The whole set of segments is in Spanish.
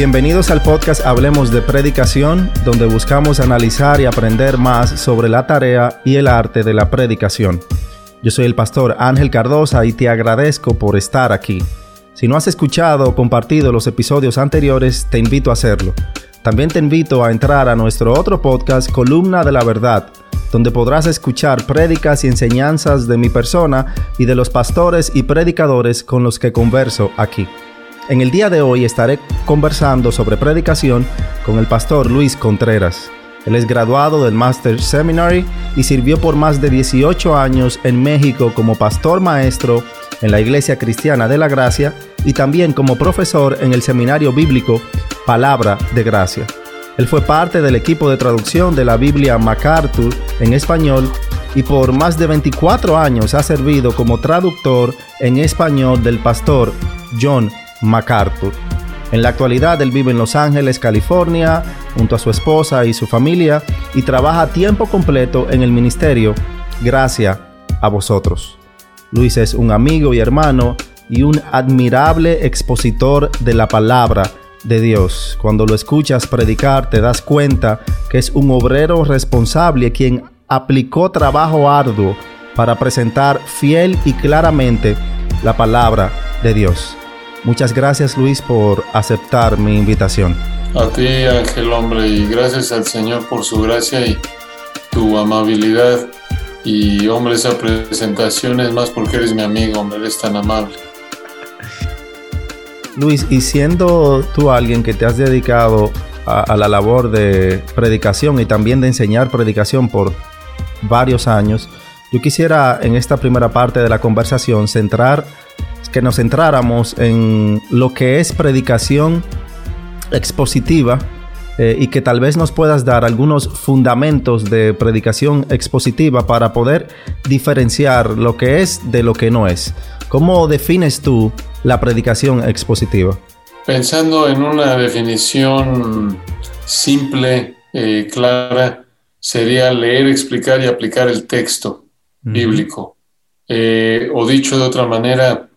Bienvenidos al podcast Hablemos de Predicación, donde buscamos analizar y aprender más sobre la tarea y el arte de la predicación. Yo soy el pastor Ángel Cardosa y te agradezco por estar aquí. Si no has escuchado o compartido los episodios anteriores, te invito a hacerlo. También te invito a entrar a nuestro otro podcast, Columna de la Verdad, donde podrás escuchar prédicas y enseñanzas de mi persona y de los pastores y predicadores con los que converso aquí. En el día de hoy estaré conversando sobre predicación con el pastor Luis Contreras. Él es graduado del Master Seminary y sirvió por más de 18 años en México como pastor maestro en la Iglesia Cristiana de la Gracia y también como profesor en el Seminario Bíblico Palabra de Gracia. Él fue parte del equipo de traducción de la Biblia MacArthur en español y por más de 24 años ha servido como traductor en español del pastor John MacArthur. En la actualidad él vive en Los Ángeles, California, junto a su esposa y su familia y trabaja a tiempo completo en el ministerio gracias a vosotros. Luis es un amigo y hermano y un admirable expositor de la palabra de Dios. Cuando lo escuchas predicar te das cuenta que es un obrero responsable quien aplicó trabajo arduo para presentar fiel y claramente la palabra de Dios. Muchas gracias Luis por aceptar mi invitación. A ti Ángel hombre y gracias al Señor por su gracia y tu amabilidad y hombre esa presentación es más porque eres mi amigo, hombre, eres tan amable. Luis, y siendo tú alguien que te has dedicado a, la labor de predicación y también de enseñar predicación por varios años, yo quisiera en esta primera parte de la conversación centrar, que nos centráramos en lo que es predicación expositiva eh, y que tal vez nos puedas dar algunos fundamentos de predicación expositiva para poder diferenciar lo que es de lo que no es. ¿Cómo defines tú la predicación expositiva? Pensando en una definición simple, eh, clara, sería leer, explicar y aplicar el texto bíblico. Eh, o dicho de otra manera,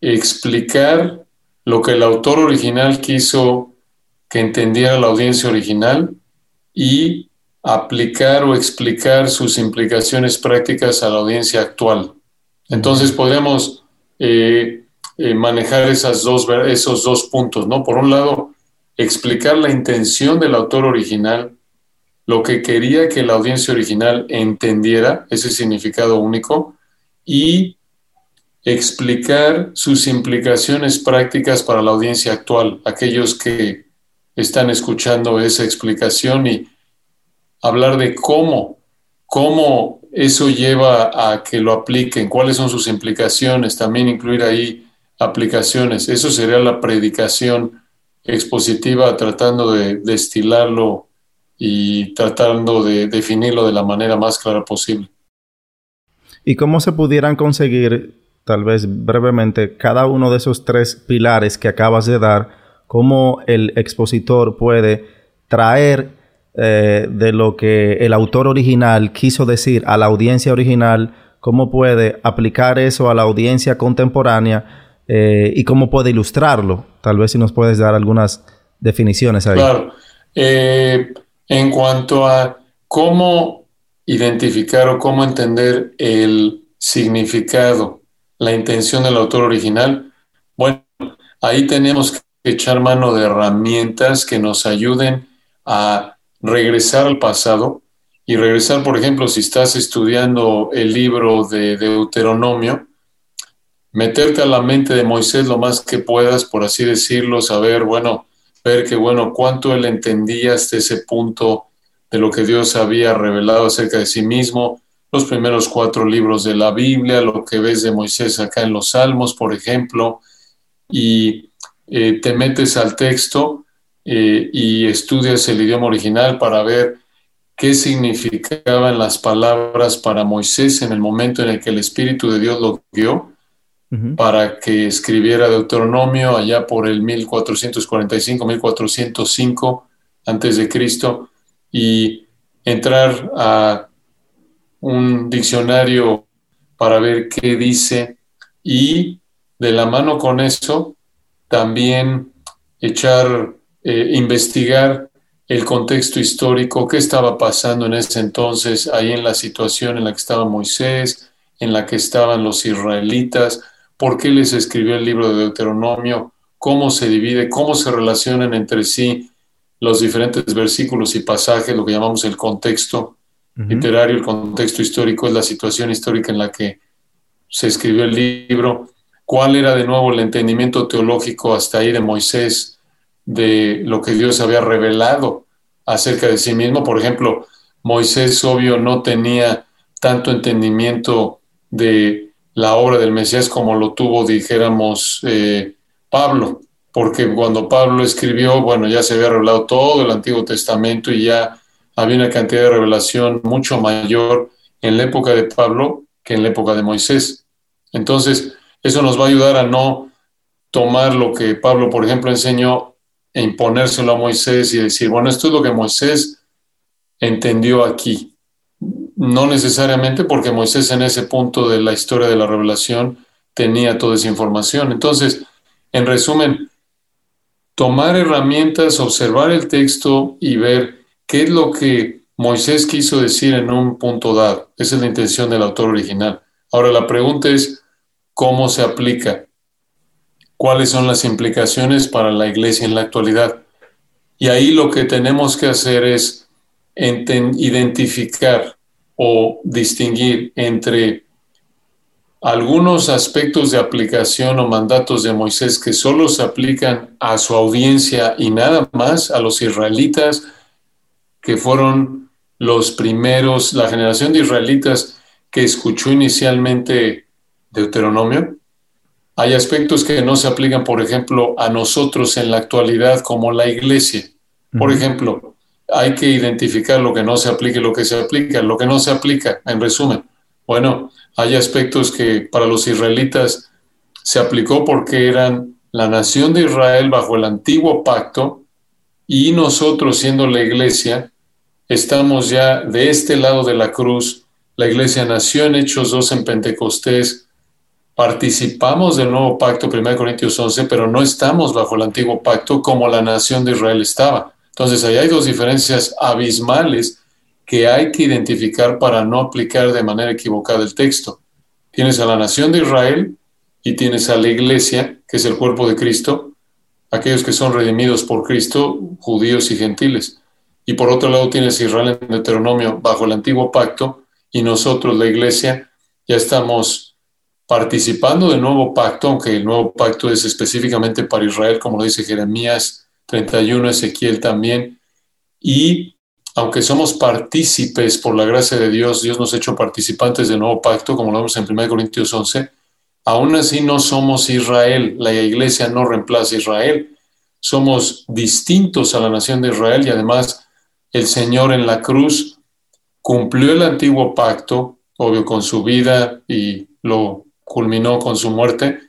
explicar lo que el autor original quiso que entendiera la audiencia original y aplicar o explicar sus implicaciones prácticas a la audiencia actual. Entonces podemos eh, eh, manejar esas dos, esos dos puntos, ¿no? Por un lado, explicar la intención del autor original, lo que quería que la audiencia original entendiera, ese significado único, y explicar sus implicaciones prácticas para la audiencia actual, aquellos que están escuchando esa explicación y hablar de cómo, cómo eso lleva a que lo apliquen, cuáles son sus implicaciones, también incluir ahí aplicaciones. Eso sería la predicación expositiva tratando de destilarlo y tratando de definirlo de la manera más clara posible. ¿Y cómo se pudieran conseguir, tal vez brevemente, cada uno de esos tres pilares que acabas de dar? cómo el expositor puede traer eh, de lo que el autor original quiso decir a la audiencia original, cómo puede aplicar eso a la audiencia contemporánea eh, y cómo puede ilustrarlo. Tal vez si nos puedes dar algunas definiciones ahí. Claro. Eh, en cuanto a cómo identificar o cómo entender el significado, la intención del autor original, bueno, ahí tenemos que echar mano de herramientas que nos ayuden a regresar al pasado y regresar, por ejemplo, si estás estudiando el libro de Deuteronomio, meterte a la mente de Moisés lo más que puedas, por así decirlo, saber, bueno, ver que, bueno, cuánto él entendía hasta ese punto de lo que Dios había revelado acerca de sí mismo, los primeros cuatro libros de la Biblia, lo que ves de Moisés acá en los Salmos, por ejemplo, y eh, te metes al texto eh, y estudias el idioma original para ver qué significaban las palabras para Moisés en el momento en el que el Espíritu de Dios lo guió para que escribiera Deuteronomio allá por el 1445-1405 antes de Cristo y entrar a un diccionario para ver qué dice. Y de la mano con eso también echar eh, investigar el contexto histórico, qué estaba pasando en ese entonces, ahí en la situación en la que estaba Moisés, en la que estaban los israelitas, por qué les escribió el libro de Deuteronomio, cómo se divide, cómo se relacionan entre sí los diferentes versículos y pasajes, lo que llamamos el contexto literario, el contexto histórico, es la situación histórica en la que se escribió el libro, cuál era de nuevo el entendimiento teológico hasta ahí de Moisés, de lo que Dios había revelado acerca de sí mismo. Por ejemplo, Moisés, obvio, no tenía tanto entendimiento de la obra del Mesías como lo tuvo, dijéramos, eh, Pablo, porque cuando Pablo escribió, bueno, ya se había revelado todo el Antiguo Testamento y ya había una cantidad de revelación mucho mayor en la época de Pablo que en la época de Moisés. Entonces, eso nos va a ayudar a no tomar lo que Pablo, por ejemplo, enseñó e imponérselo a Moisés y decir, bueno, esto es lo que Moisés entendió aquí. No necesariamente porque Moisés en ese punto de la historia de la revelación tenía toda esa información. Entonces, en resumen, tomar herramientas, observar el texto y ver qué es lo que Moisés quiso decir en un punto dado. Esa es la intención del autor original. Ahora la pregunta es, ¿cómo se aplica? ¿Cuáles son las implicaciones para la iglesia en la actualidad? Y ahí lo que tenemos que hacer es identificar o distinguir entre algunos aspectos de aplicación o mandatos de Moisés que solo se aplican a su audiencia y nada más, a los israelitas, que fueron los primeros, la generación de israelitas que escuchó inicialmente Deuteronomio. Hay aspectos que no se aplican, por ejemplo, a nosotros en la actualidad como la iglesia. Por ejemplo, hay que identificar lo que no se aplica y lo que se aplica. Lo que no se aplica, en resumen, bueno, hay aspectos que para los israelitas se aplicó porque eran la nación de Israel bajo el antiguo pacto y nosotros siendo la iglesia estamos ya de este lado de la cruz. La iglesia nació en Hechos 2 en Pentecostés. Participamos del nuevo pacto, 1 Corintios 11, pero no estamos bajo el antiguo pacto como la nación de Israel estaba. Entonces, ahí hay dos diferencias abismales que hay que identificar para no aplicar de manera equivocada el texto. Tienes a la nación de Israel y tienes a la iglesia, que es el cuerpo de Cristo, aquellos que son redimidos por Cristo, judíos y gentiles. Y por otro lado tienes Israel en Deuteronomio bajo el antiguo pacto y nosotros, la iglesia, ya estamos participando del nuevo pacto, aunque el nuevo pacto es específicamente para Israel, como lo dice Jeremías 31, Ezequiel también, y aunque somos partícipes por la gracia de Dios, Dios nos ha hecho participantes del nuevo pacto, como lo vemos en 1 Corintios 11, aún así no somos Israel, la iglesia no reemplaza a Israel, somos distintos a la nación de Israel y además el Señor en la cruz cumplió el antiguo pacto, obvio con su vida y lo culminó con su muerte,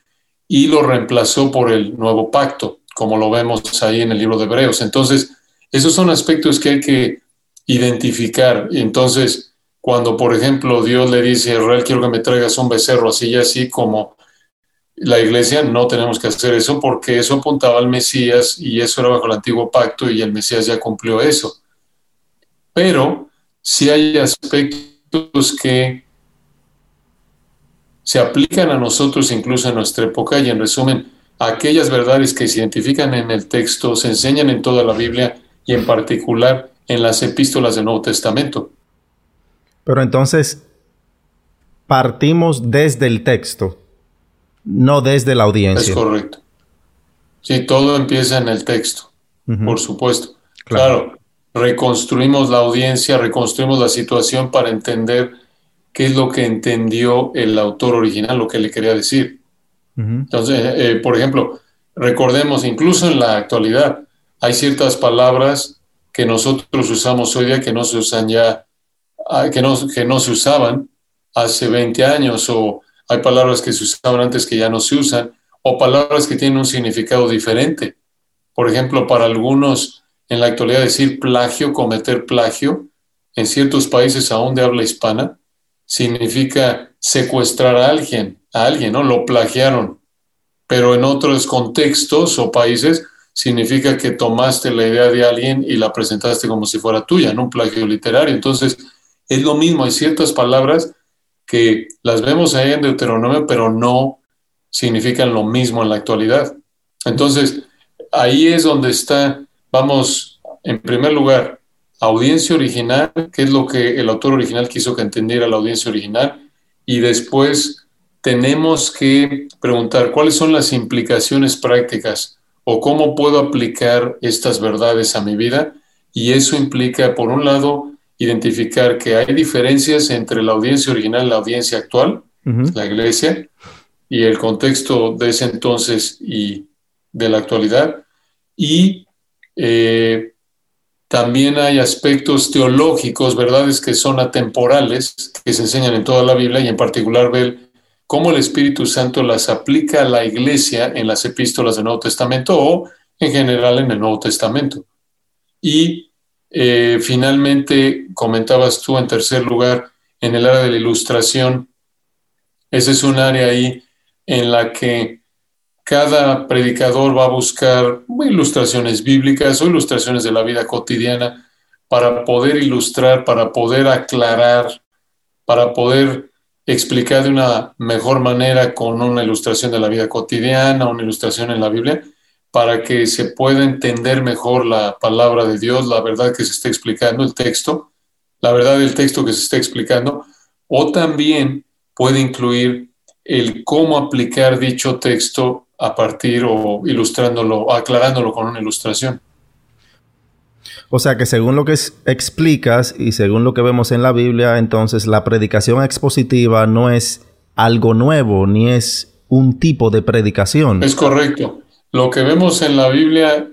y lo reemplazó por el nuevo pacto, como lo vemos ahí en el libro de Hebreos. Entonces, esos son aspectos que hay que identificar. Entonces, cuando, por ejemplo, Dios le dice a Israel, quiero que me traigas un becerro, así y así como la iglesia, no tenemos que hacer eso porque eso apuntaba al Mesías y eso era bajo el antiguo pacto y el Mesías ya cumplió eso. Pero si hay aspectos que se aplican a nosotros incluso en nuestra época y en resumen, aquellas verdades que se identifican en el texto se enseñan en toda la Biblia y en particular en las epístolas del Nuevo Testamento. Pero entonces, partimos desde el texto, no desde la audiencia. Es correcto. Sí, todo empieza en el texto, por supuesto. Claro. Reconstruimos la audiencia, reconstruimos la situación para entender qué es lo que entendió el autor original, lo que le quería decir. Entonces, eh, por ejemplo, recordemos, incluso en la actualidad, hay ciertas palabras que nosotros usamos hoy día que no se usan ya, ah, que no, que no se usaban hace 20 años, o hay palabras que se usaban antes que ya no se usan, o palabras que tienen un significado diferente. Por ejemplo, para algunos en la actualidad decir plagio, cometer plagio, en ciertos países aún de habla hispana, significa secuestrar a alguien, a alguien, ¿no? Lo plagiaron. Pero en otros contextos o países significa que tomaste la idea de alguien y la presentaste como si fuera tuya, en un plagio literario. Entonces, es lo mismo, hay ciertas palabras que las vemos ahí en Deuteronomio, pero no significan lo mismo en la actualidad. Entonces, ahí es donde está, vamos, en primer lugar, audiencia original, que es lo que el autor original quiso que entendiera la audiencia original, y después tenemos que preguntar cuáles son las implicaciones prácticas o cómo puedo aplicar estas verdades a mi vida. Y eso implica, por un lado, identificar que hay diferencias entre la audiencia original y la audiencia actual, la iglesia, y el contexto de ese entonces y de la actualidad. Y eh, también hay aspectos teológicos, verdades que son atemporales, que se enseñan en toda la Biblia y en particular ver cómo el Espíritu Santo las aplica a la iglesia en las epístolas del Nuevo Testamento o en general en el Nuevo Testamento. Y eh, finalmente, comentabas tú en tercer lugar, en el área de la ilustración, ese es un área ahí en la que cada predicador va a buscar ilustraciones bíblicas o ilustraciones de la vida cotidiana para poder ilustrar, para poder aclarar, para poder explicar de una mejor manera con una ilustración de la vida cotidiana, una ilustración en la Biblia, para que se pueda entender mejor la palabra de Dios, la verdad que se está explicando, el texto, la verdad del texto que se está explicando, o también puede incluir el cómo aplicar dicho texto a partir o ilustrándolo, aclarándolo con una ilustración. O sea que según lo que explicas y según lo que vemos en la Biblia, entonces la predicación expositiva no es algo nuevo, ni es un tipo de predicación. Es correcto. Lo que vemos en la Biblia,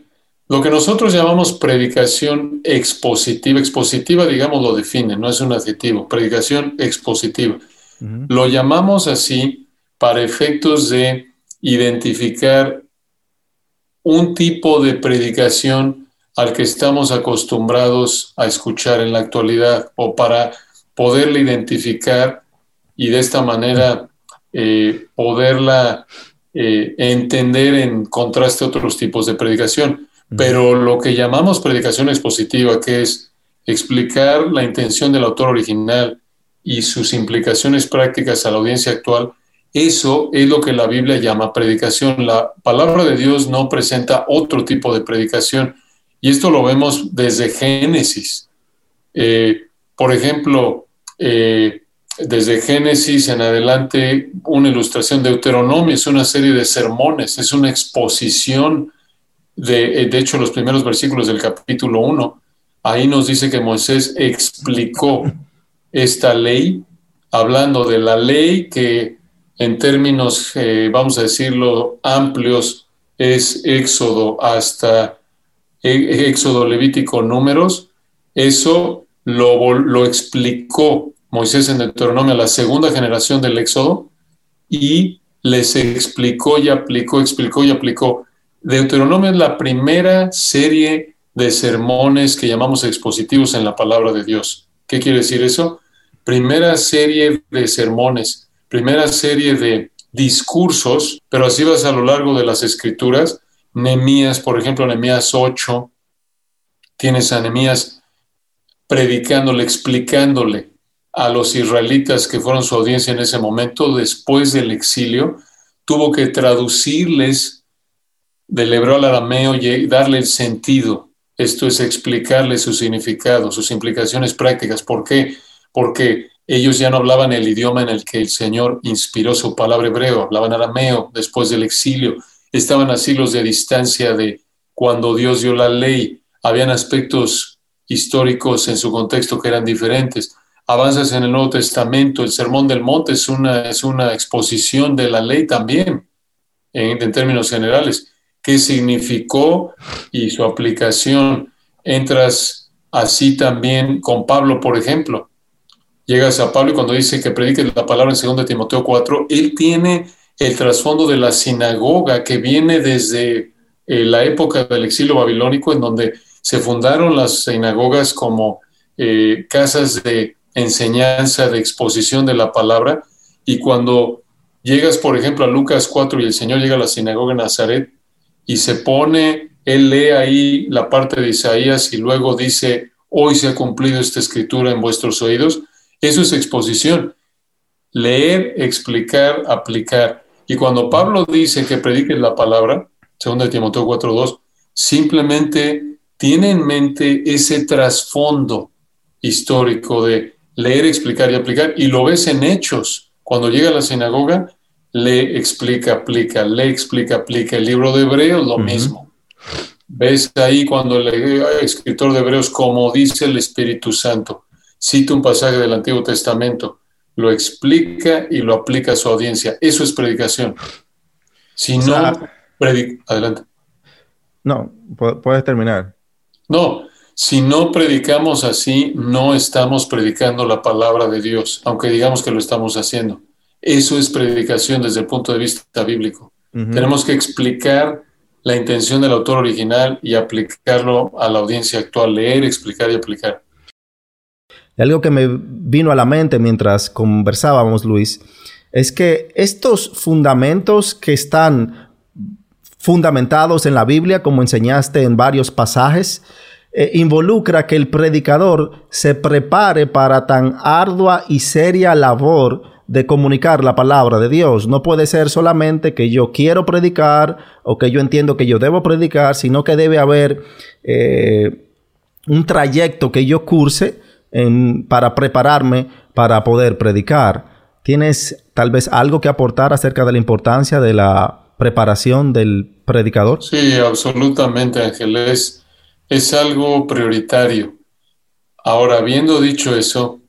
lo que nosotros llamamos predicación expositiva, expositiva digamos lo define, no es un adjetivo, predicación expositiva. Lo llamamos así para efectos de identificar un tipo de predicación al que estamos acostumbrados a escuchar en la actualidad o para poderla identificar y de esta manera eh, poderla eh, entender en contraste a otros tipos de predicación. Pero lo que llamamos predicación expositiva, que es explicar la intención del autor original y sus implicaciones prácticas a la audiencia actual, eso es lo que la Biblia llama predicación. La palabra de Dios no presenta otro tipo de predicación. Y esto lo vemos desde Génesis. Eh, por ejemplo, eh, desde Génesis en adelante, una ilustración de Deuteronomio es una serie de sermones, es una exposición de, eh, de hecho, los primeros versículos del capítulo 1. Ahí nos dice que Moisés explicó esta ley, hablando de la ley que en términos, eh, vamos a decirlo, amplios, es Éxodo hasta e, Éxodo Levítico Números. Eso lo, lo explicó Moisés en Deuteronomio la segunda generación del Éxodo y les explicó y aplicó, explicó y aplicó. Deuteronomio es la primera serie de sermones que llamamos expositivos en la palabra de Dios. ¿Qué quiere decir eso? Primera serie de sermones primera serie de discursos, pero así vas a lo largo de las escrituras. Nemías, por ejemplo, Nemías 8, tienes a Nemías predicándole, explicándole a los israelitas que fueron su audiencia en ese momento, después del exilio, tuvo que traducirles del hebreo al arameo y darle el sentido. Esto es explicarle su significado, sus implicaciones prácticas. ¿Por qué? Porque ellos ya no hablaban el idioma en el que el Señor inspiró su palabra hebreo, hablaban arameo después del exilio, estaban a siglos de distancia de cuando Dios dio la ley, habían aspectos históricos en su contexto que eran diferentes. Avanzas en el Nuevo Testamento, el Sermón del Monte es una, es una exposición de la ley también, en, en términos generales. ¿Qué significó y su aplicación? Entras así también con Pablo, por ejemplo llegas a Pablo y cuando dice que predique la palabra en 2 Timoteo 4, él tiene el trasfondo de la sinagoga que viene desde eh, la época del exilio babilónico, en donde se fundaron las sinagogas como eh, casas de enseñanza, de exposición de la palabra. Y cuando llegas, por ejemplo, a Lucas 4 y el Señor llega a la sinagoga en Nazaret y se pone él lee ahí la parte de Isaías y luego dice, hoy se ha cumplido esta escritura en vuestros oídos. Eso es exposición. Leer, explicar, aplicar. Y cuando Pablo dice que predique la palabra, 2 Timoteo 4.2, simplemente tiene en mente ese trasfondo histórico de leer, explicar y aplicar. Y lo ves en hechos. Cuando llega a la sinagoga, lee, explica, aplica, lee, explica, aplica. El libro de Hebreos, lo mismo. Ves ahí cuando el escritor de Hebreos, como dice el Espíritu Santo, cita un pasaje del Antiguo Testamento, lo explica y lo aplica a su audiencia. Eso es predicación. Si no, adelante. No, puedes terminar. No, si no predicamos así, no estamos predicando la palabra de Dios, aunque digamos que lo estamos haciendo. Eso es predicación desde el punto de vista bíblico. Tenemos que explicar la intención del autor original y aplicarlo a la audiencia actual, leer, explicar y aplicar. Algo que me vino a la mente mientras conversábamos, Luis, es que estos fundamentos que están fundamentados en la Biblia, como enseñaste en varios pasajes, eh, involucra que el predicador se prepare para tan ardua y seria labor de comunicar la palabra de Dios. No puede ser solamente que yo quiero predicar o que yo entiendo que yo debo predicar, sino que debe haber eh, un trayecto que yo curse para prepararme para poder predicar. ¿Tienes tal vez algo que aportar acerca de la importancia de la preparación del predicador? Sí, absolutamente, Ángeles. Es algo prioritario. Ahora, habiendo dicho eso,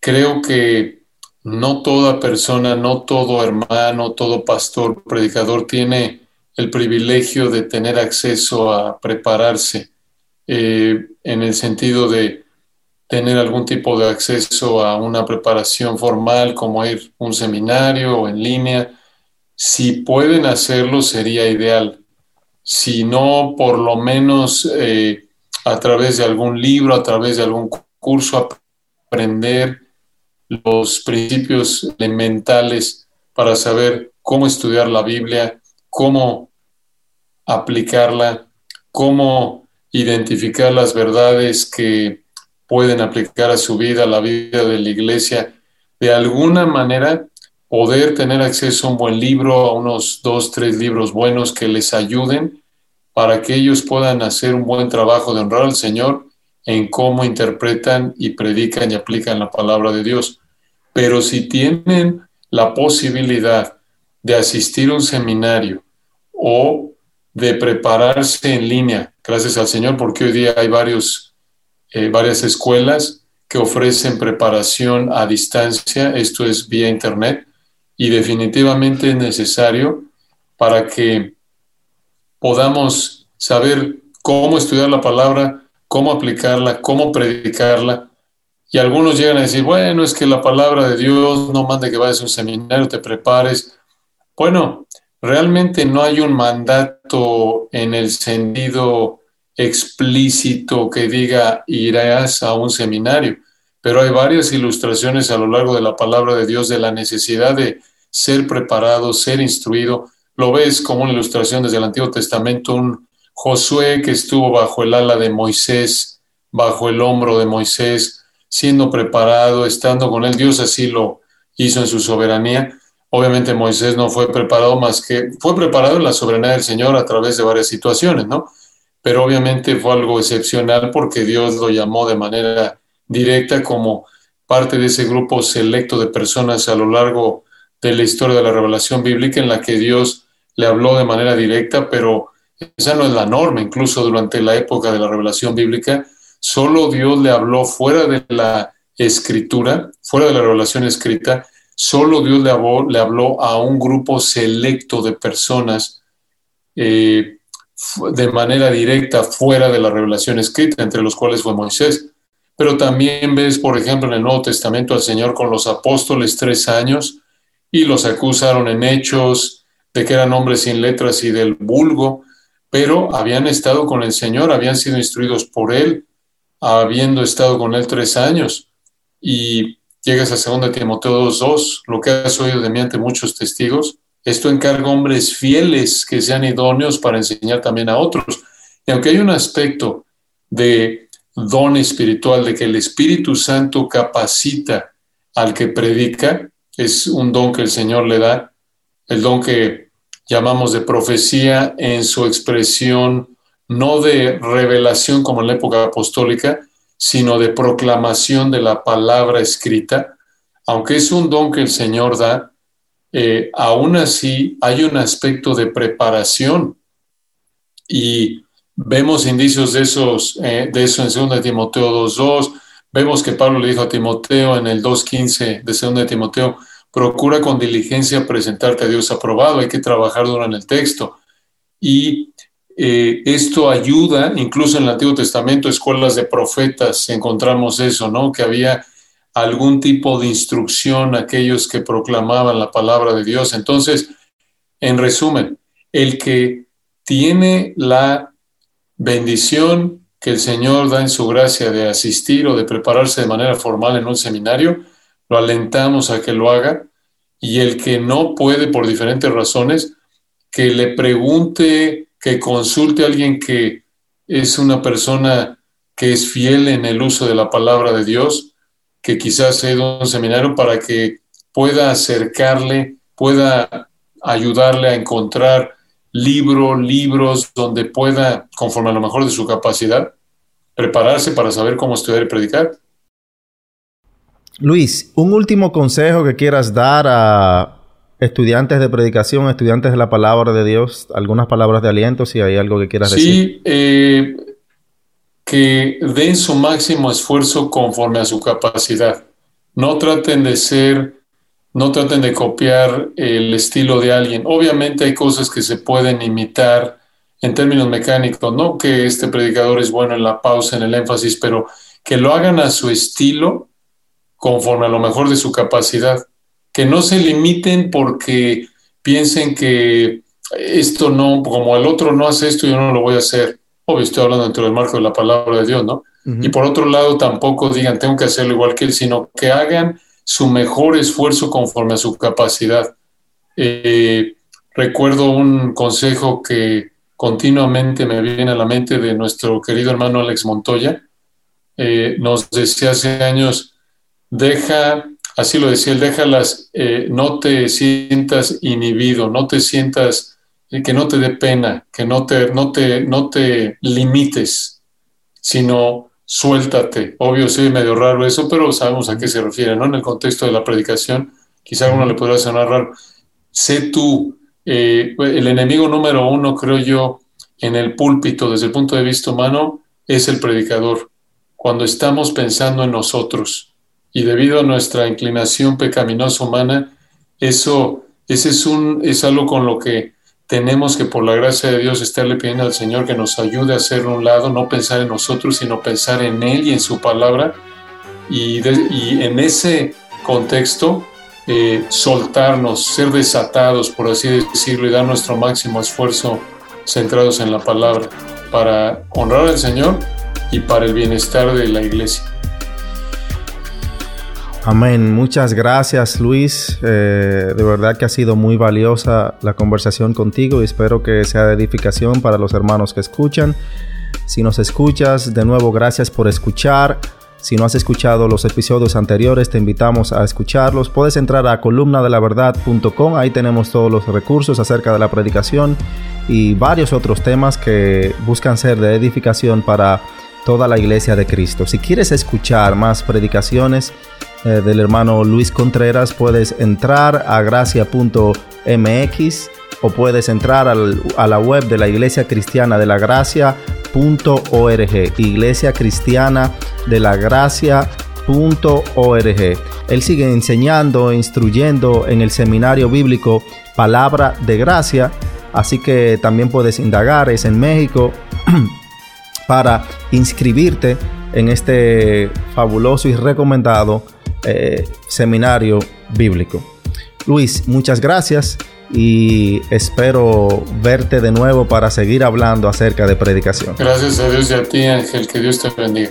creo que no toda persona, no todo hermano, todo pastor, predicador tiene el privilegio de tener acceso a prepararse eh, en el sentido de tener algún tipo de acceso a una preparación formal como ir a un seminario o en línea. Si pueden hacerlo sería ideal. Si no, por lo menos eh, a través de algún libro, a través de algún curso, aprender los principios elementales para saber cómo estudiar la Biblia, cómo aplicarla, cómo identificar las verdades que pueden aplicar a su vida, a la vida de la iglesia. De alguna manera, poder tener acceso a un buen libro, a unos dos, tres libros buenos que les ayuden para que ellos puedan hacer un buen trabajo de honrar al Señor en cómo interpretan y predican y aplican la palabra de Dios. Pero si tienen la posibilidad de asistir a un seminario o de prepararse en línea, gracias al Señor, porque hoy día hay varios, eh, varias escuelas que ofrecen preparación a distancia, esto es vía Internet, y definitivamente es necesario para que podamos saber cómo estudiar la palabra, cómo aplicarla, cómo predicarla. Y algunos llegan a decir, bueno, es que la palabra de Dios no manda que vayas a un seminario, te prepares. Bueno, realmente no hay un mandato en el sentido explícito que diga irás a un seminario, pero hay varias ilustraciones a lo largo de la palabra de Dios de la necesidad de ser preparado, ser instruido. Lo ves como una ilustración desde el Antiguo Testamento, un Josué que estuvo bajo el ala de Moisés, bajo el hombro de Moisés, siendo preparado, estando con él. Dios así lo hizo en su soberanía. Obviamente Moisés no fue preparado más que, fue preparado en la soberanía del Señor a través de varias situaciones, ¿no? Pero obviamente fue algo excepcional porque Dios lo llamó de manera directa como parte de ese grupo selecto de personas a lo largo de la historia de la revelación bíblica en la que Dios le habló de manera directa, pero esa no es la norma, incluso durante la época de la revelación bíblica, solo Dios le habló fuera de la escritura, fuera de la revelación escrita, solo Dios le habló, le habló a un grupo selecto de personas eh, de manera directa fuera de la revelación escrita, entre los cuales fue Moisés. Pero también ves, por ejemplo, en el Nuevo Testamento al Señor con los apóstoles tres años y los acusaron en hechos de que eran hombres sin letras y del vulgo pero habían estado con el Señor, habían sido instruidos por Él, habiendo estado con Él tres años. Y llegas a 2 Timoteo 2.2, lo que has oído de mí ante muchos testigos, esto encarga hombres fieles que sean idóneos para enseñar también a otros. Y aunque hay un aspecto de don espiritual, de que el Espíritu Santo capacita al que predica, es un don que el Señor le da, el don que llamamos de profecía en su expresión no de revelación como en la época apostólica, sino de proclamación de la palabra escrita, aunque es un don que el Señor da, eh, aún así hay un aspecto de preparación y vemos indicios de, esos, eh, de eso en 2 Timoteo 2.2, vemos que Pablo le dijo a Timoteo en el 2.15 de 2 Timoteo, procura con diligencia presentarte a Dios aprobado, hay que trabajar durante el texto. Y eh, esto ayuda, incluso en el Antiguo Testamento, escuelas de profetas, encontramos eso, ¿no? Que había algún tipo de instrucción a aquellos que proclamaban la palabra de Dios. Entonces, en resumen, el que tiene la bendición que el Señor da en su gracia de asistir o de prepararse de manera formal en un seminario, lo alentamos a que lo haga. Y el que no puede por diferentes razones, que le pregunte que consulte a alguien que es una persona que es fiel en el uso de la palabra de Dios, que quizás sea un seminario para que pueda acercarle, pueda ayudarle a encontrar libros, libros donde pueda, conforme a lo mejor de su capacidad, prepararse para saber cómo estudiar y predicar. Luis, un último consejo que quieras dar a estudiantes de predicación, estudiantes de la palabra de Dios, algunas palabras de aliento, si hay algo que quieras decir. Sí, eh, que den su máximo esfuerzo conforme a su capacidad. No traten de ser, no traten de copiar el estilo de alguien. Obviamente hay cosas que se pueden imitar en términos mecánicos, no que este predicador es bueno en la pausa, en el énfasis, pero que lo hagan a su estilo conforme a lo mejor de su capacidad que no se limiten porque piensen que esto no, como el otro no hace esto, yo no lo voy a hacer. Obvio, estoy hablando dentro del marco de la palabra de Dios, ¿no? Y por otro lado, tampoco digan, tengo que hacerlo igual que él, sino que hagan su mejor esfuerzo conforme a su capacidad. Eh, recuerdo un consejo que continuamente me viene a la mente de nuestro querido hermano Alex Montoya. Eh, nos decía hace años, deja Así lo decía él, déjalas, eh, no te sientas inhibido, no te sientas, eh, que no te dé pena, que no te, no te, no te limites, sino suéltate. Obvio, sí, medio raro eso, pero sabemos a qué se refiere, ¿no? En el contexto de la predicación, quizá a uno le podrá sonar raro. Sé tú, eh, el enemigo número uno, creo yo, en el púlpito, desde el punto de vista humano, es el predicador. Cuando estamos pensando en nosotros, y debido a nuestra inclinación pecaminosa humana, eso ese es, un, es algo con lo que tenemos que por la gracia de Dios estarle pidiendo al Señor que nos ayude a hacer un lado, no pensar en nosotros, sino pensar en Él y en su palabra. Y, en ese contexto, eh, soltarnos, ser desatados, por así decirlo, y dar nuestro máximo esfuerzo centrados en la palabra para honrar al Señor y para el bienestar de la iglesia. Amén. Muchas gracias Luis. Eh, de verdad que ha sido muy valiosa la conversación contigo y espero que sea de edificación para los hermanos que escuchan. Si nos escuchas, de nuevo gracias por escuchar. Si no has escuchado los episodios anteriores, te invitamos a escucharlos. Puedes entrar a columnadelaverdad.com, ahí tenemos todos los recursos acerca de la predicación y varios otros temas que buscan ser de edificación para toda la iglesia de Cristo. Si quieres escuchar más predicaciones, eh, del hermano Luis Contreras, puedes entrar a gracia.mx o puedes entrar a la web de la Iglesia Cristiana de la Gracia.org, Iglesia Cristiana de la Gracia.org. Él sigue enseñando, instruyendo en el seminario bíblico Palabra de Gracia, así que también puedes indagar, es en México, para inscribirte en este fabuloso y recomendado eh, seminario bíblico. Luis, muchas gracias y espero verte de nuevo para seguir hablando acerca de predicación. Gracias a Dios y a ti, Ángel, que Dios te bendiga.